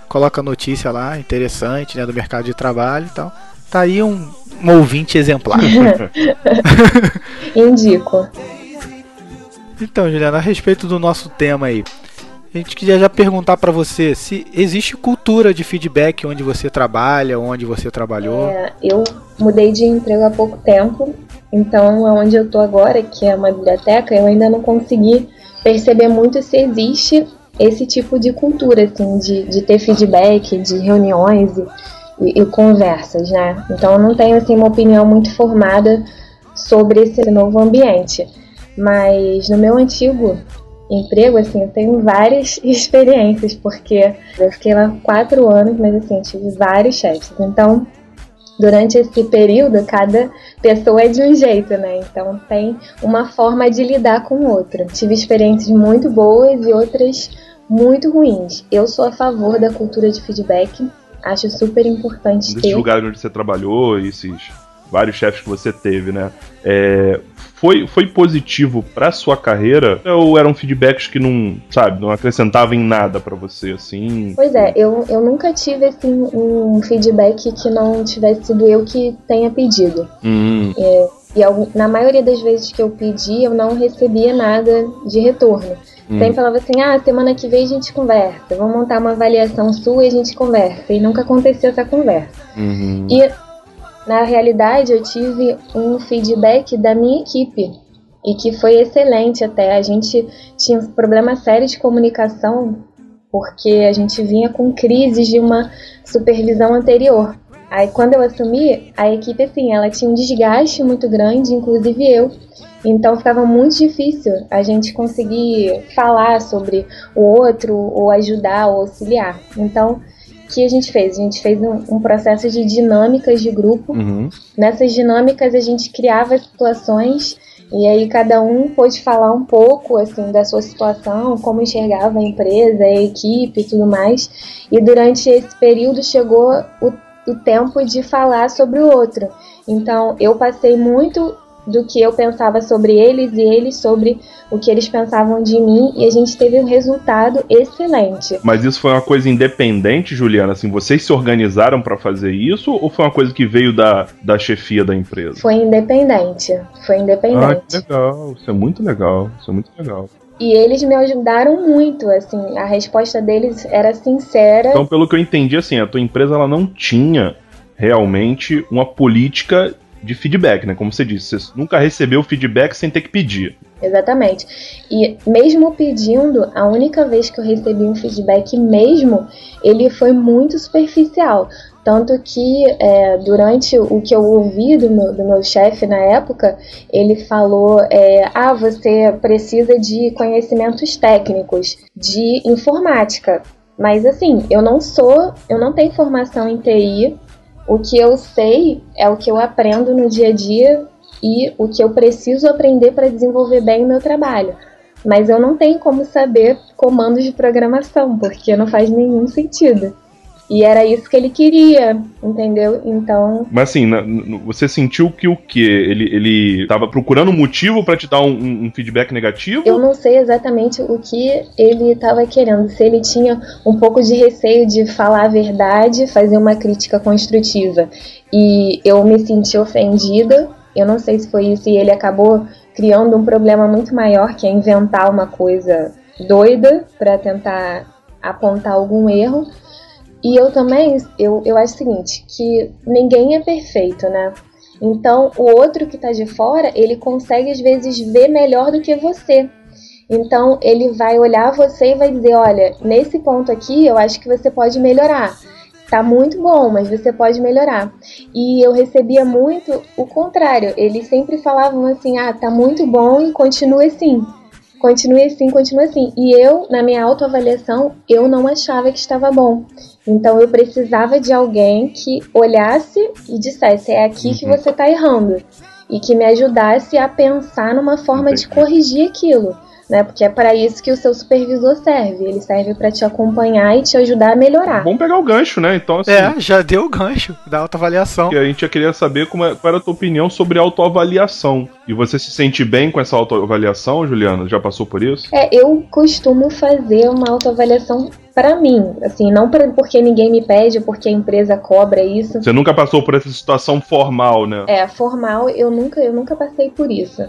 coloca notícia lá, interessante, né, do mercado de trabalho e tal. Tá aí um, um ouvinte exemplar. (laughs) (laughs) Indico. Então, Juliana, a respeito do nosso tema aí, a gente queria já perguntar pra você se existe cultura de feedback onde você trabalha, onde você trabalhou. É, eu mudei de emprego há pouco tempo, então onde eu tô agora, que é uma biblioteca, eu ainda não consegui perceber muito se existe esse tipo de cultura, assim, de, de ter feedback, de reuniões e, e, e conversas, né? Então eu não tenho assim uma opinião muito formada sobre esse novo ambiente. Mas no meu antigo emprego, assim, eu tenho várias (laughs) experiências, porque eu fiquei lá quatro anos, mas assim, tive vários chefes. Então, durante esse período, cada pessoa é de um jeito, né? Então tem uma forma de lidar com o outro. Tive experiências muito boas e outras muito ruins. Eu sou a favor da cultura de feedback. Acho super importante Nesses ter. lugares onde você trabalhou, esses vários chefes que você teve, né? É, foi, foi positivo pra sua carreira ou eram feedbacks que não, sabe, não acrescentavam em nada pra você, assim? Pois é, eu, eu nunca tive assim, um feedback que não tivesse sido eu que tenha pedido. Hum, E eu- na maioria das vezes que eu pedi, eu não recebia nada de retorno. hum. Sempre falava assim, ah, semana que vem a gente conversa, vamos montar uma avaliação sua e a gente conversa. E nunca aconteceu essa conversa. Uhum. E na realidade eu tive um feedback da minha equipe e que foi excelente até. A gente tinha um problema sério de comunicação porque a gente vinha com crises de uma supervisão anterior. Aí quando eu assumi, a equipe assim, ela tinha um desgaste muito grande, inclusive eu. Então ficava muito difícil a gente conseguir falar sobre o outro, ou ajudar, ou auxiliar. Então, que a gente fez? A gente fez um, um processo de dinâmicas de grupo. Uhum. Nessas dinâmicas a gente criava situações e aí cada um pôde falar um pouco assim da sua situação, como enxergava a empresa, a equipe e tudo mais. E durante esse período chegou o, o tempo de falar sobre o outro. Então eu passei muito do que eu pensava sobre eles e eles sobre o que eles pensavam de mim e a gente teve um resultado excelente. Mas isso foi uma coisa independente, Juliana? Assim, vocês se organizaram pra fazer isso ou foi uma coisa que veio da, da chefia da empresa? Foi independente, foi Ah, independente. que legal. Isso é muito legal. Isso é muito legal. E eles me ajudaram muito, assim, a resposta deles era sincera. Então, pelo que eu entendi, assim, a tua empresa ela não tinha realmente uma política de feedback, né? Como você disse, você nunca recebeu feedback sem ter que pedir. Exatamente. E mesmo pedindo, a única vez que eu recebi um feedback mesmo, ele foi muito superficial. Tanto que é, durante o que eu ouvi do meu, do meu chefe na época, ele falou: é, Ah, você precisa de conhecimentos técnicos, de informática. Mas assim, eu não sou, eu não tenho formação em TI. O que eu sei é o que eu aprendo no dia a dia e o que eu preciso aprender para desenvolver bem o meu trabalho. Mas eu não tenho como saber comandos de programação, porque não faz nenhum sentido. E era isso que ele queria, entendeu? Então, Mas assim, na- você sentiu que o quê? Ele, ele tava procurando um motivo pra te dar um, um- um feedback negativo? eu não sei exatamente o que ele estava querendo. Se ele tinha um pouco de receio de falar a verdade, fazer uma crítica construtiva. E eu me senti ofendida. Eu não sei se foi isso e ele acabou criando um problema muito maior, que é inventar uma coisa doida para tentar apontar algum erro. E eu também, eu, eu acho o seguinte, que ninguém é perfeito, né? Então, o outro que tá de fora, ele consegue às vezes ver melhor do que você. Então, ele vai olhar você e vai dizer, olha, nesse ponto aqui, eu acho que você pode melhorar. Tá muito bom, mas você pode melhorar. E eu recebia muito o contrário. Eles sempre falavam assim: "Ah, tá muito bom e continue assim". Continue assim, continue assim. E eu, na minha autoavaliação, eu não achava que estava bom. Então eu precisava de alguém que olhasse e dissesse: é aqui que Uhum. você está errando. E que me ajudasse a pensar numa forma de corrigir aquilo. Né? Porque é para isso que o seu supervisor serve. Ele serve para te acompanhar e te ajudar a melhorar. Vamos pegar o gancho, né? Então, assim, É, já deu o gancho da autoavaliação. que a gente já queria saber como é- qual era a tua opinião sobre autoavaliação. E você se sente bem com essa autoavaliação, Juliana? Já passou por isso? É, eu costumo fazer uma autoavaliação para mim, assim, não pra, porque ninguém me pede, porque a empresa cobra isso. Você nunca passou por essa situação formal, né? É, formal, eu nunca, eu nunca passei por isso.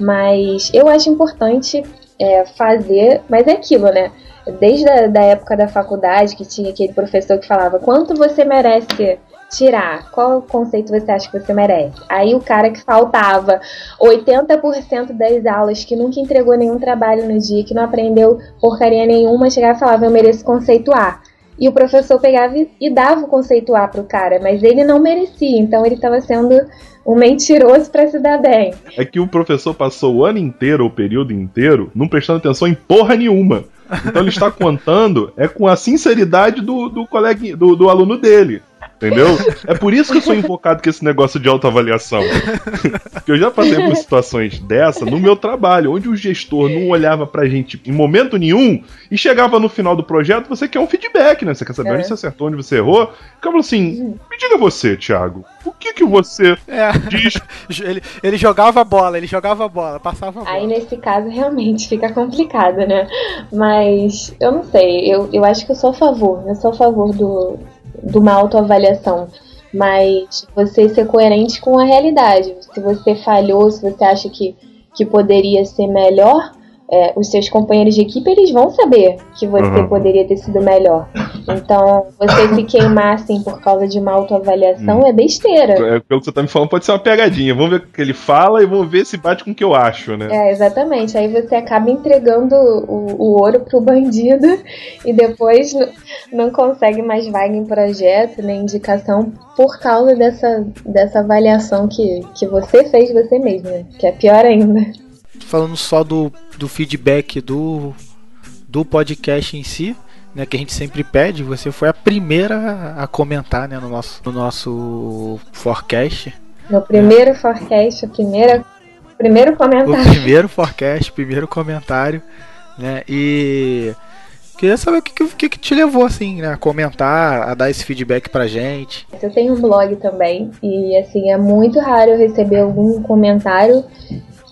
Mas eu acho importante é, fazer, mas é aquilo, né? Desde a da época da faculdade, que tinha aquele professor que falava quanto você merece tirar, qual conceito você acha que você merece? Aí o cara que faltava 80% das aulas, que nunca entregou nenhum trabalho no dia, que não aprendeu porcaria nenhuma, chegava e falava, eu mereço conceito A. e o professor pegava e, dava o conceito A pro cara, mas ele não merecia, então ele estava sendo um mentiroso para se dar bem. É que o professor passou o ano inteiro, o período inteiro, não prestando atenção em porra nenhuma. Então ele está contando é com a sinceridade do, do colega, do, do aluno dele. Entendeu? É por isso que eu sou invocado com esse negócio de autoavaliação. (laughs) Porque eu já passei por situações dessa no meu trabalho, onde o gestor não olhava pra gente em momento nenhum e chegava no final do projeto, você quer um feedback, né? Você quer saber É. onde você acertou, onde você errou. O cara falou assim: me diga você, Thiago, o que que você É. diz (laughs) Ele, ele jogava a bola, ele jogava a bola, passava a bola. Aí nesse caso (laughs) realmente fica complicado, né? Mas eu não sei, eu, eu acho que eu sou a favor, eu sou a favor do, de uma autoavaliação. Mas você ser coerente com a realidade. Se você falhou, se você acha que, que poderia ser melhor, é, os seus companheiros de equipe eles vão saber que você Uhum. poderia ter sido melhor. Então, você se queimar assim por causa de uma autoavaliação é besteira. É, pelo que você tá me falando, pode ser uma pegadinha. Vamos ver o que ele fala e vamos ver se bate com o que eu acho, né? É, exatamente. Aí você acaba entregando o, o ouro pro bandido (laughs) e depois não consegue mais vaga em projeto nem indicação por causa dessa, dessa avaliação que, que você fez você mesmo, né? que é pior ainda. Falando só do, do feedback do, do podcast em si, né, que a gente sempre pede, você foi a primeira a comentar né, no, nosso, no nosso forecast. No primeiro forecast, o primeiro, primeiro O comentário. primeiro forecast, primeiro comentário, né? E queria saber o que, o que que te levou assim, né, a comentar, a dar esse feedback pra gente. Eu tenho um blog também e assim é muito raro eu receber algum comentário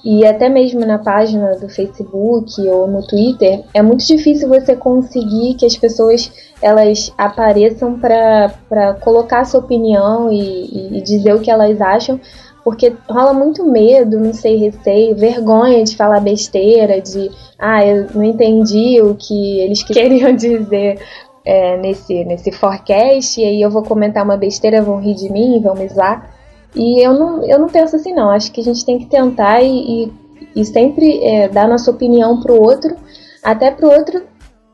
e até mesmo na página do Facebook ou no Twitter é muito difícil você conseguir que as pessoas elas apareçam para colocar sua opinião e, e dizer o que elas acham porque rola muito medo, não sei, receio, vergonha de falar besteira, de ah, eu não entendi o que eles (laughs) queriam dizer é, nesse, nesse forecast, e aí eu vou comentar uma besteira, vão rir de mim, vão me zoar. E eu não, eu não penso assim, não. Acho que a gente tem que tentar e, e, e sempre é, dar nossa opinião pro outro, até pro outro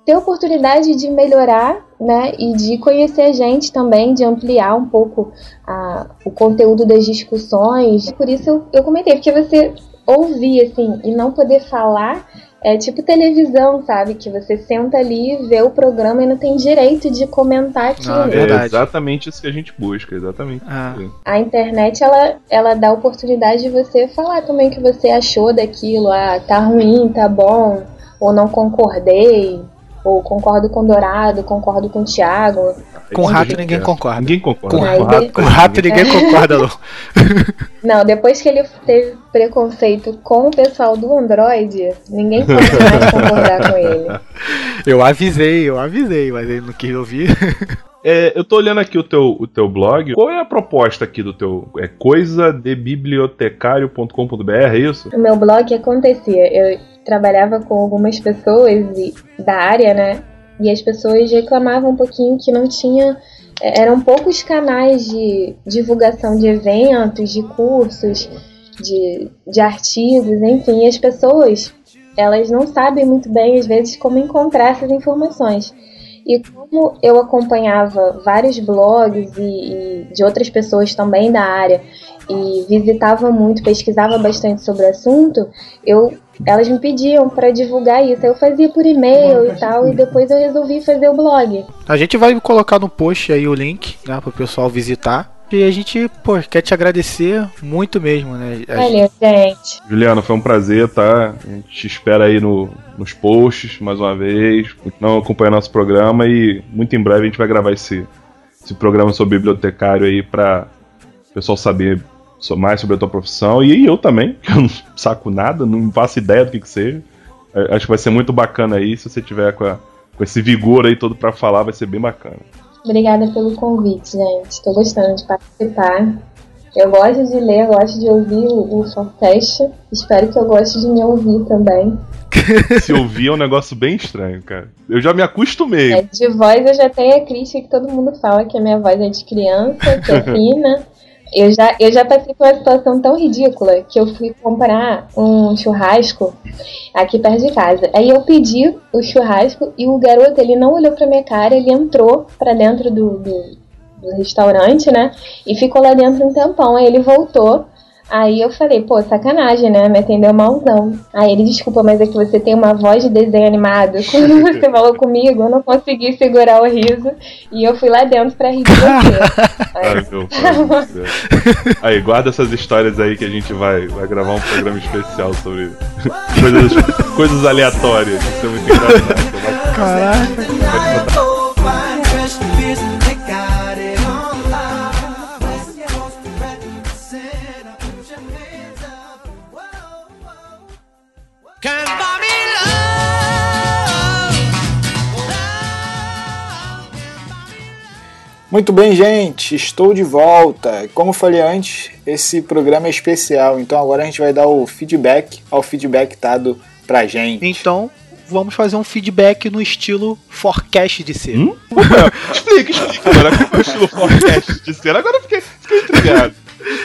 ter oportunidade de melhorar, né? E de conhecer a gente também, de ampliar um pouco a, o conteúdo das discussões. Por isso eu, eu comentei, porque você ouvir, assim, e não poder falar é tipo televisão, sabe? Que você senta ali, vê o programa e não tem direito de comentar aquilo. Ah, É exatamente isso que a gente busca, exatamente. Ah. isso. A internet, ela, ela dá a oportunidade de você falar também o que você achou daquilo. Ah, tá ruim, tá bom, ou não concordei, ou concordo com o Dourado, concordo com o Thiago. É Com rato ninguém concorda. Ninguém concorda. Com, Com rato, com rato ninguém concorda, não. (laughs) Não, depois que ele teve preconceito com o pessoal do Android, ninguém pode mais concordar com ele. (laughs) Eu avisei, eu avisei, mas ele não quis ouvir. (laughs) É, eu tô olhando aqui o teu, o teu blog. Qual é a proposta aqui do teu. É coisadebibliotecário.com.br, é isso? O meu blog acontecia. Eu trabalhava com algumas pessoas da área, né? E as pessoas reclamavam um pouquinho que não tinha. é, Eram poucos canais de divulgação de eventos, de cursos, de, de artigos, enfim. E as pessoas, elas não sabem muito bem, às vezes, como encontrar essas informações. E como eu acompanhava vários blogs e, e de outras pessoas também da área e visitava muito, pesquisava bastante sobre o assunto, eu, elas me pediam para divulgar isso. Eu fazia por e-mail e tal, e depois eu resolvi fazer o blog. A gente vai colocar no post aí o link, né, pro pessoal visitar. E a gente, pô, quer te agecer muito mesmo, né? A Valeu, gente. Juliana, foi um prazer, tá? A gente te espera aí no, nos posts mais uma vez. Não acompanha nosso programa e muito em breve a gente vai gravar esse, esse programa sobre bibliotecário aí pra o pessoal saber mais sobre a tua profissão. E eu também, (laughs) que eu não saco nada, não faço ideia do que, que seja. É, Acho que vai ser muito bacana aí, se você tiver com, a- com esse vigor aí todo pra falar, vai ser bem bacana. Obrigada pelo convite, gente. Estou gostando de participar. Eu gosto de ler, gosto de ouvir o, o. Espero que eu goste de me ouvir também. Se ouvir é um negócio bem estranho, cara. Eu já me acostumei. É, de voz eu já tenho a crítica que todo mundo fala que a minha voz é de criança, que é (laughs) fina, Eu já, eu já passei por uma situação tão ridícula que eu fui comprar um churrasco aqui perto de casa. Aí eu pedi o churrasco e o garoto, ele não olhou pra minha cara, ele entrou pra dentro do, do, do restaurante, né? E ficou lá dentro um tempão. Aí ele voltou. Aí eu falei, pô, sacanagem, né? Me atendeu malzão. Aí ele, desculpa, mas é que você tem uma voz de desenho animado. Quando (laughs) você falou comigo, eu não consegui segurar o riso. E eu fui lá dentro pra rir de você. (laughs) Ai, Aí, meu. Aí, guarda essas histórias aí que a gente vai, vai gravar um programa especial sobre coisas, coisas aleatórias. Isso é muito engraçado. Caraca. Muito bem, gente, estou de volta. Como eu falei antes, esse programa é especial, então agora a gente vai dar o feedback ao feedback dado pra gente. Então, vamos fazer um feedback no estilo forecast de ser. Hum? (laughs) explica, explica. Agora o estilo podcast de ser. Agora eu fiquei, fiquei intrigado.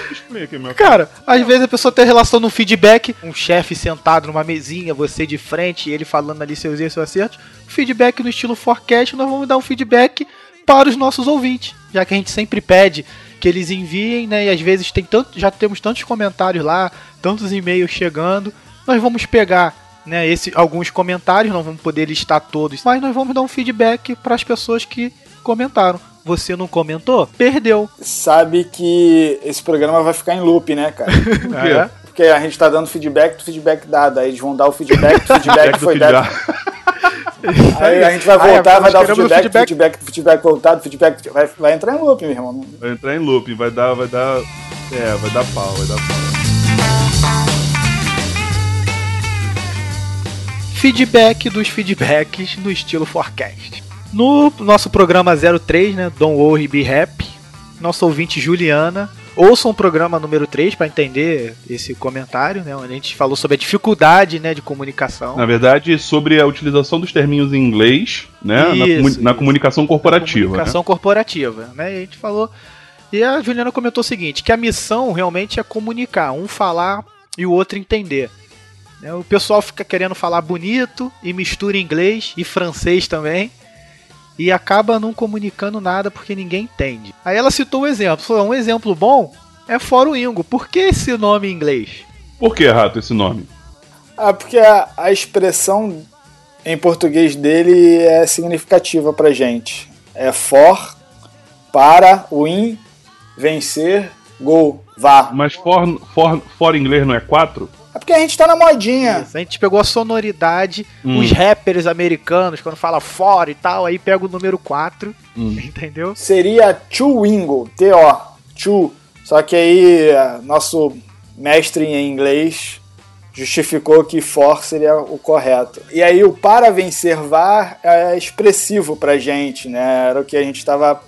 Explica, meu Cara, às vezes a pessoa tem relação no feedback, um chefe sentado numa mesinha, você de frente, e ele falando ali seus erros e seus acertos. Feedback no estilo forecast, nós vamos dar um feedback para os nossos ouvintes, já que a gente sempre pede que eles enviem, né? E às vezes tem tanto, já temos tantos comentários lá, tantos e-mails chegando. Nós vamos pegar, né, esse, alguns comentários, não vamos poder listar todos, mas nós vamos dar um feedback para as pessoas que comentaram. Você não comentou? Perdeu. Sabe que esse programa vai ficar em loop, né, cara? (laughs) quê? É. Porque a gente tá dando feedback do feedback dado. Aí eles vão dar o feedback (laughs) do feedback que foi dado. (laughs) feedback. (laughs) Aí a gente vai voltar, vai nós dar o feedback, feedback. feedback, feedback voltado, feedback. Vai, vai entrar em loop, meu irmão. Vai entrar em looping, vai dar, vai dar. É, vai dar pau, vai dar pau. feedback dos feedbacks no estilo forecast. No nosso programa 03, né, Don't Worry Be Happy, nosso ouvinte Juliana, ouçam o programa número 3 para entender esse comentário, né, onde a gente falou sobre a dificuldade, né, de comunicação. Na verdade, sobre a utilização dos terminhos em inglês, né? na, Isso, comu- na isso. comunicação corporativa. né? Comunicação corporativa, né? E a gente falou. E a Juliana comentou o seguinte: que a missão realmente é comunicar, um falar e o outro entender. Né, O pessoal fica querendo falar bonito e mistura inglês e francês também. E acaba não comunicando nada porque ninguém entende. Aí ela citou um exemplo. Falou, um exemplo bom é Fórum Ingo. Por que esse nome em inglês? Por que, Rato, esse nome? Ah, porque a, a expressão em português dele é significativa pra gente. É for, para, win, vencer, gol, vá. Mas for, for, for inglês não é 4? É porque a gente tá na modinha. Isso, A gente pegou a sonoridade, Hum. os rappers americanos, quando fala fora e tal, aí pega o número 4, Hum. (laughs) entendeu? Seria to wingo, T-O, to. Só que aí ah, nosso mestre em inglês justificou que for seria o correto. E aí o para vencer vá é expressivo pra gente, né? Era o que a gente tava.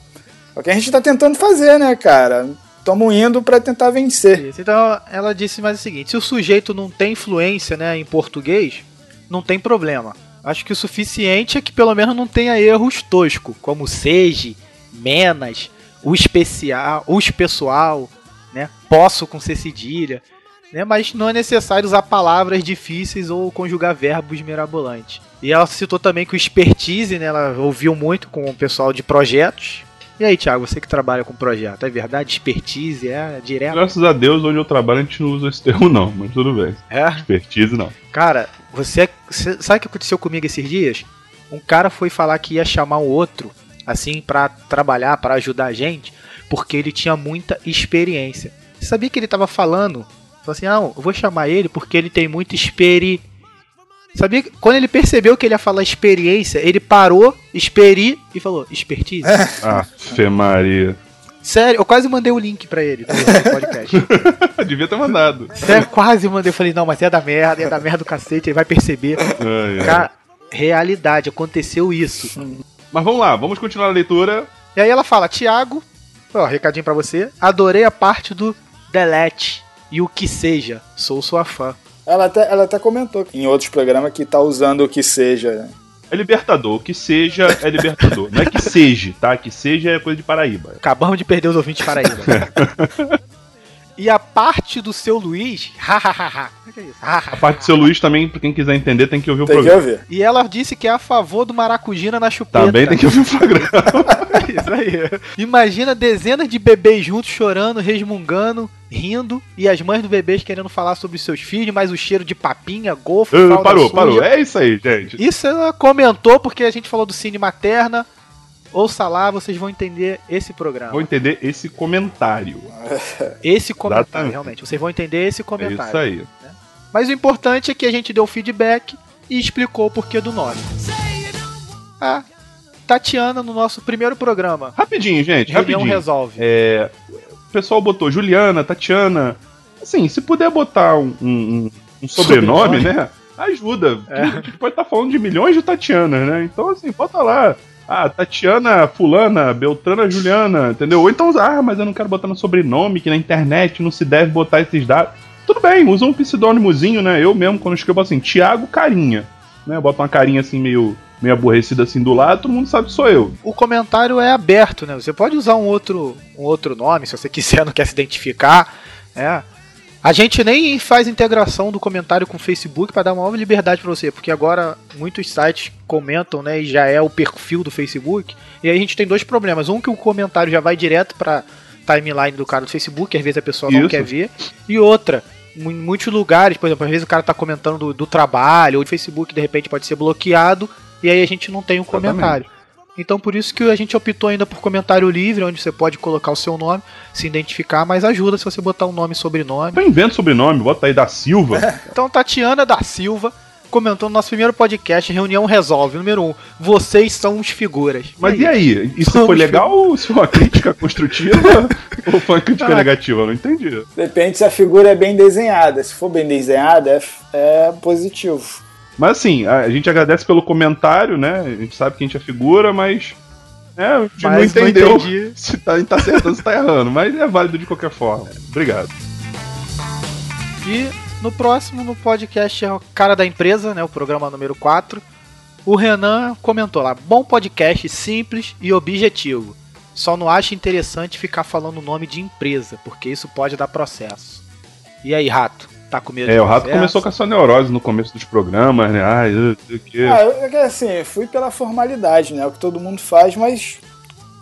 É o que a gente tá tentando fazer, né, cara? Estamos indo pra tentar vencer. Isso. Então ela disse mais o seguinte: se o sujeito não tem influência né, em português, não tem problema. Acho que o suficiente é que pelo menos não tenha erros toscos, como seja, menas, o especial, os pessoal, né? Posso com C cedilha, né? Mas não é necessário usar palavras difíceis ou conjugar verbos mirabolantes. E ela citou também que o expertise, né? Ela ouviu muito com o pessoal de projetos. E aí, Thiago, você que trabalha com projeto, é verdade? Expertise é direto? Graças a Deus, onde eu trabalho, a gente não usa esse termo, não, mas tudo bem. É? Expertise, não. Cara, você, você- sabe o que aconteceu comigo esses dias? Um cara foi falar que ia chamar um outro, assim, pra trabalhar, pra ajudar a gente, porque ele tinha muita experiência. Você sabia que ele tava falando? Falou assim: não, eu vou chamar ele porque ele tem muita experi. Sabia que quando ele percebeu que ele ia falar experiência, ele parou, experi e falou: expertise? Ah, Fê Maria. Sério, eu quase mandei o link pra ele do podcast. (laughs) Devia ter mandado. Sério, quase mandei. Eu falei: não, mas é da merda, é da merda do cacete, ele vai perceber. Ai, ai. Cara, realidade, aconteceu isso. Mas vamos lá, vamos continuar a leitura. E aí ela fala, Tiago, ó, recadinho pra você. Adorei a parte do delete e o que seja. Sou sua fã. Ela até, ela até comentou em outros programas que tá usando o que seja. É libertador. O que seja é libertador. Não é que seja, tá? Que seja é coisa de Paraíba. Acabamos de perder os ouvintes paraíba. (laughs) E a parte do seu Luiz. Hahaha. O que é isso? A parte do seu Luiz também, pra quem quiser entender, tem que ouvir o Tem que programa. ouvir. E ela disse que é a favor do maracujina na chupeta. Também tem que ouvir o programa. (laughs) Isso aí. Imagina dezenas de bebês juntos chorando, resmungando, rindo, e as mães do bebês querendo falar sobre os seus filhos, mas o cheiro de papinha, golfo, Uh, fralda parou, suja. parou. É isso aí, gente. Isso ela comentou porque a gente falou do cine materna. Ouça lá, vocês vão entender esse programa. Vou entender esse comentário. (laughs) Esse comentário, Exatamente. realmente. Vocês vão entender esse É comentário. isso aí. Mas o importante é que a gente deu feedback e explicou o porquê do nome. Tatiana, no nosso primeiro programa, Rapidinho, gente, Reunião rapidinho. Resolve. É, o pessoal botou Juliana, Tatiana. Assim, se puder botar um, um- um sobrenome, Sobrenome. né? Ajuda. É. A gente pode estar falando de milhões de Tatianas, né? Então, assim, bota lá. Ah, Tatiana Fulana, Beltrana Juliana, entendeu? Ou então, ah, mas eu não quero botar no sobrenome, que na internet não se deve botar esses dados. Tudo bem, usa um pseudônimozinho, né? Eu mesmo, quando escrevo assim, Tiago Carinha, né? Bota uma carinha assim, meio, meio aborrecida assim do lado, todo mundo sabe que sou eu. O comentário é aberto, né? Você pode usar um outro, um outro nome, se você (laughs) quiser, não quer se identificar. É. A gente nem faz integração do comentário com o Facebook para dar maior liberdade para você, porque agora muitos sites comentam, né, e já é o perfil do Facebook. E aí a gente tem dois problemas. Um que o comentário já vai direto para timeline do cara do Facebook, às vezes a pessoa não Isso. quer ver. E outra, em muitos lugares, por exemplo, às vezes o cara tá comentando do, do trabalho, ou o Facebook de repente pode ser bloqueado, e aí a gente não tem um Exatamente. comentário. Então por isso que a gente optou ainda por comentário livre, onde você pode colocar o seu nome, se identificar, mas ajuda se você botar um nome e sobrenome. Então inventa sobrenome, bota aí da Silva. (laughs) Então Tatiana da Silva comentou no nosso primeiro podcast, Reunião Resolve, número 1. Um, vocês são uns figuras. Mas e aí? Isso Somos foi legal ou se foi uma crítica construtiva (laughs) ou foi uma crítica Ah. negativa? Eu não entendi. Depende se a figura é bem desenhada. Se for bem desenhada, é, é positivo. Mas assim, a gente agradece pelo comentário, né? A gente sabe que a gente é figura, mas. É, a gente não Mas não entendeu entendi. (laughs) se tá, tá acertando ou se tá errando. Mas é válido de qualquer forma. Obrigado. E no próximo, no podcast, é o cara da empresa, né? O programa número 4. O Renan comentou lá: bom podcast, simples e objetivo. Só não acho interessante ficar falando o nome de empresa, porque isso pode dar processo. E aí, Rato? Tá com medo É, o Rato começou com essa neurose no começo dos programas, né? Ai, eu sei o quê. Ah, eu, é que assim, fui pela formalidade, né? O que todo mundo faz, mas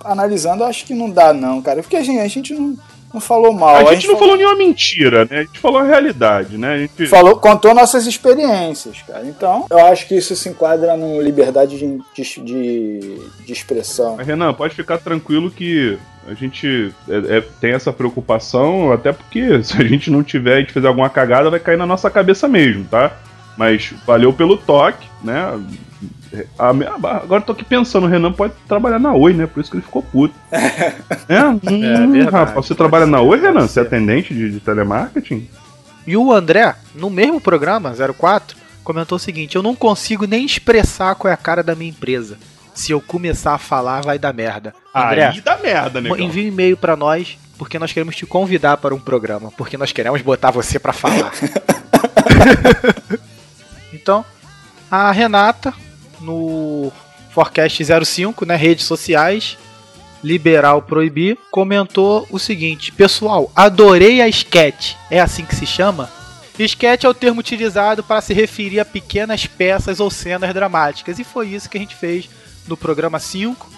analisando, acho que não dá, não, cara. Porque a gente, a gente não, não falou mal. A gente não falou nenhuma mentira, né? A gente falou a realidade, né? A gente... falou, contou nossas experiências, cara. Então, eu acho que isso se enquadra no liberdade de, de, de, de expressão. Mas, Renan, pode ficar tranquilo que a gente é- é- tem essa preocupação, até porque (laughs) se a gente não tiver, a gente fizer alguma cagada, vai cair na nossa cabeça mesmo, tá? Mas valeu pelo toque, né? A- agora eu tô aqui pensando, o Renan pode trabalhar na Oi, né? Por isso que ele ficou puto. (laughs) é? Hum, verdade. rapaz, você trabalha na Oi, Renan? Você é atendente de, de telemarketing? E o André, no mesmo programa, 04, comentou o seguinte: Eu não consigo nem expressar qual é a cara da minha empresa. Se eu começar a falar, vai dar merda. André, Aí dá merda, né? envie um e-mail pra nós, porque nós queremos te convidar para um programa. Porque nós queremos botar você pra falar. (laughs) então, a Renata, no Forecast 05, né, redes sociais, Liberal Proibir, comentou o seguinte: Pessoal, adorei a sketch. É assim que se chama? Sketch é o termo utilizado para se referir a pequenas peças ou cenas dramáticas. E foi isso que a gente fez no programa 5,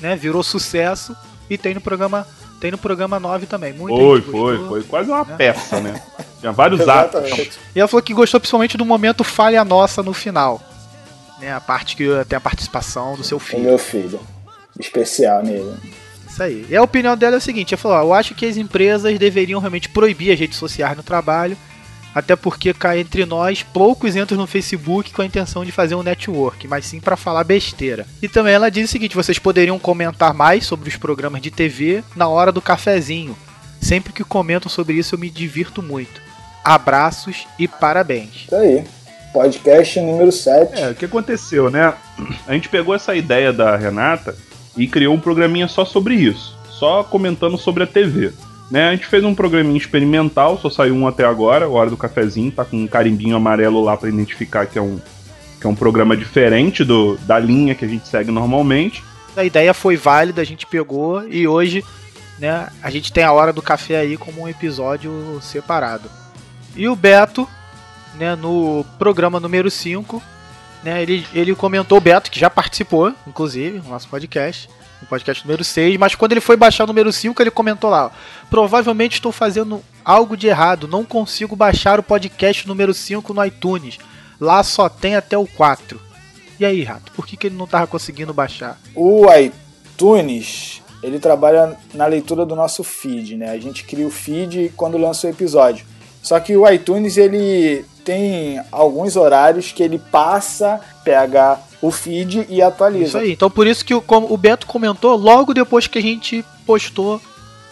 né? Virou sucesso. E tem no programa, tem no programa 9 também. Muita Foi, gente foi, gostou. foi. Quase uma É. peça, né? Tinha vários atos. E ela falou que gostou principalmente do momento falha nossa no final. Né? A parte que tem a participação do seu O filho. meu filho. Especial nele. Isso aí. E a opinião dela é o seguinte: ela falou, ó, eu acho que as empresas deveriam realmente proibir as redes sociais no trabalho, até porque cá entre nós, poucos entram no Facebook com a intenção de fazer um network, mas sim para falar besteira. E também ela diz o seguinte: vocês poderiam comentar mais sobre os programas de TV na hora do cafezinho. Sempre que comentam sobre isso, eu me divirto muito. Abraços e parabéns. Isso aí. Podcast número 7. É, o que aconteceu, né? A gente pegou essa ideia da Renata e criou um programinha só sobre isso, só comentando sobre a TV. Né? A gente fez um programinha experimental, só saiu um até agora, Hora do Cafezinho, tá com um carimbinho amarelo lá para identificar que é um, que é um programa diferente do, da linha que a gente segue normalmente. A ideia foi válida, a gente pegou e hoje né? A gente tem a hora do café aí como um episódio separado. E o Beto, né, no programa número 5, né, ele, ele comentou, o Beto, que já participou, inclusive, no nosso podcast, no podcast número 6, mas quando ele foi baixar o número 5, ele comentou lá, provavelmente estou fazendo algo de errado, não consigo baixar o podcast número 5 no iTunes, lá só tem até o 4. E aí, Rato, por que, que ele não tava conseguindo baixar? O iTunes, ele trabalha na leitura do nosso feed, né? A gente cria o feed quando lança o episódio. Só que o iTunes, ele tem alguns horários que ele passa, pega o feed e atualiza. Isso aí. Então por isso que o, como o Beto comentou logo depois que a gente postou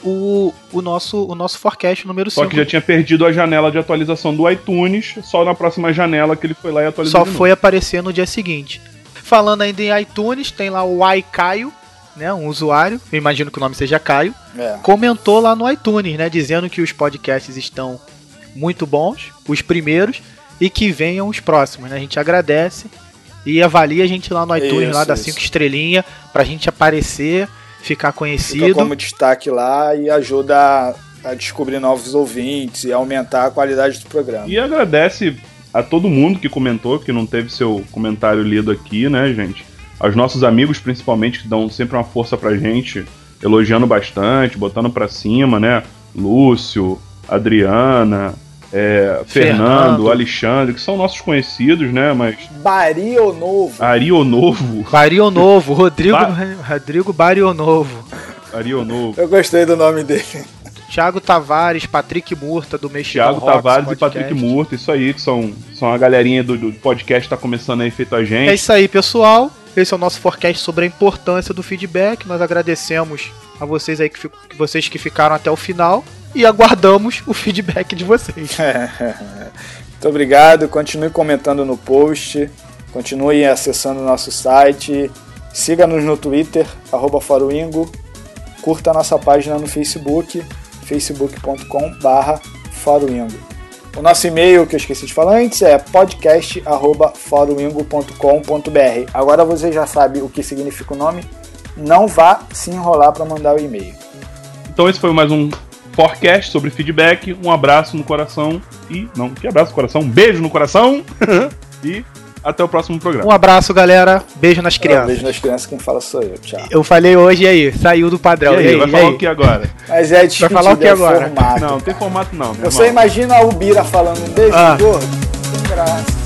o, o, nosso, o nosso forecast número 5. Só que já tinha perdido a janela de atualização do iTunes, só na próxima janela que ele foi lá e atualizou. Só foi aparecer no dia seguinte. Falando ainda em iTunes, tem lá o iCaio, né, um usuário, eu imagino que o nome seja Caio, É. comentou lá no iTunes, né, dizendo que os podcasts estão muito bons, os primeiros, e que venham os próximos, né? A gente agradece e avalia a gente lá no iTunes, Isso, lá dá isso. cinco estrelinhas, pra gente aparecer, ficar Fica conhecido. como destaque lá e ajuda a, a descobrir novos ouvintes e aumentar a qualidade do programa. E agradece a todo mundo que comentou, que não teve seu comentário lido aqui, né, gente? Aos nossos amigos, principalmente, que dão sempre uma força pra gente, elogiando bastante, botando pra cima, né? Lúcio, Adriana, é, Fernando, Fernando. Alexandre, que são nossos conhecidos, né? Mas Bario Novo. Arionovo, Barionovo, Rodrigo, Ba- Rodrigo Barionovo. Arionovo, Eu gostei do nome dele. Thiago Tavares, Patrick Murta, do Mexicano Thiago Rocks Tavares e Podcast. Patrick Murta, isso aí, que são, são a galerinha do, do podcast que tá começando aí feito a É gente. isso aí, pessoal. Esse é o nosso forecast sobre a importância do feedback. Nós agradecemos a vocês aí que, vocês que ficaram até o final e aguardamos o feedback de vocês. (laughs) Muito obrigado. Continue comentando no post. Continue acessando o nosso site. Siga-nos no Twitter, arroba Faroingo. Curta a nossa página no Facebook, facebook.com barra Faroingo. O nosso e-mail, que eu esqueci de falar antes, é podcast.faroingo.com.br. Agora você já sabe o que significa o nome. Não vá se enrolar para mandar o e-mail. Então esse foi mais um forecast sobre feedback. Um abraço no coração e não, que abraço no coração, um beijo no coração (laughs) e até o próximo programa. Um abraço, galera. Beijo nas Um crianças. beijo nas crianças, quem fala sou eu. Tchau. Eu falei hoje e aí, saiu do E padrão. aí, E aí, vai e falar aí? o que agora? Mas é despedida, falar o que é agora? formato. Não, não tem formato não, Você irmão. imagina o Bira falando um beijo Ah. gordo? Sem graça.